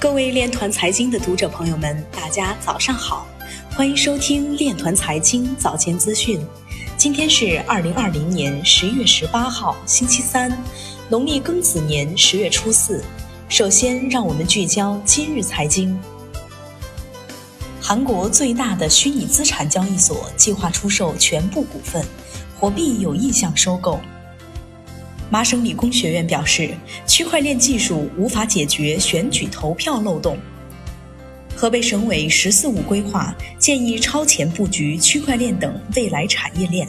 各位链团财经的读者朋友们，大家早上好，欢迎收听链团财经早间资讯。今天是二零二零年十月十八号，星期三，农历庚子年十月初四。首先，让我们聚焦今日财经。韩国最大的虚拟资产交易所计划出售全部股份，火币有意向收购。麻省理工学院表示，区块链技术无法解决选举投票漏洞。河北省委“十四五”规划建议超前布局区块链等未来产业链。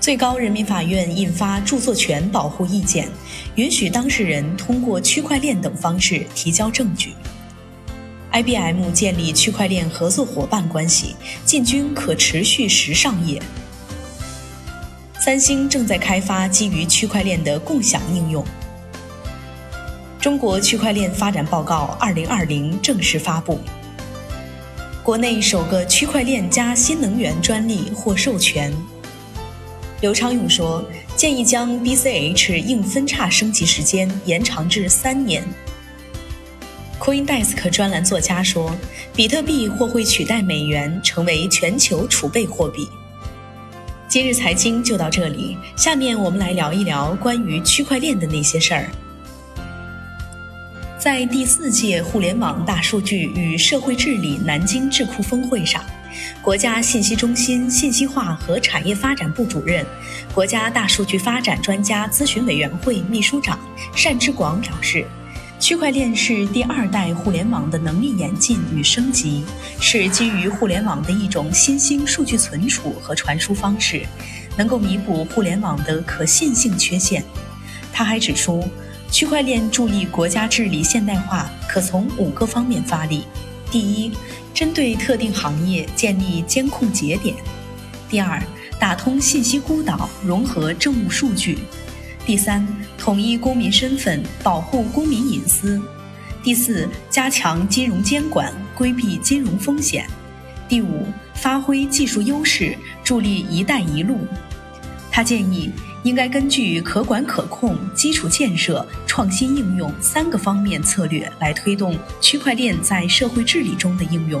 最高人民法院印发著作权保护意见，允许当事人通过区块链等方式提交证据。IBM 建立区块链合作伙伴关系，进军可持续时尚业。三星正在开发基于区块链的共享应用。中国区块链发展报告二零二零正式发布。国内首个区块链加新能源专利获授权。刘昌勇说，建议将 BCH 硬分叉升级时间延长至三年。CoinDesk 专栏作家说，比特币或会取代美元成为全球储备货币。今日财经就到这里，下面我们来聊一聊关于区块链的那些事儿。在第四届互联网大数据与社会治理南京智库峰会上，国家信息中心信息化和产业发展部主任、国家大数据发展专家咨询委员会秘书长单之广表示。区块链是第二代互联网的能力演进与升级，是基于互联网的一种新兴数据存储和传输方式，能够弥补互联网的可信性缺陷。他还指出，区块链助力国家治理现代化，可从五个方面发力：第一，针对特定行业建立监控节点；第二，打通信息孤岛，融合政务数据。第三，统一公民身份，保护公民隐私；第四，加强金融监管，规避金融风险；第五，发挥技术优势，助力“一带一路”。他建议，应该根据可管可控、基础建设、创新应用三个方面策略来推动区块链在社会治理中的应用。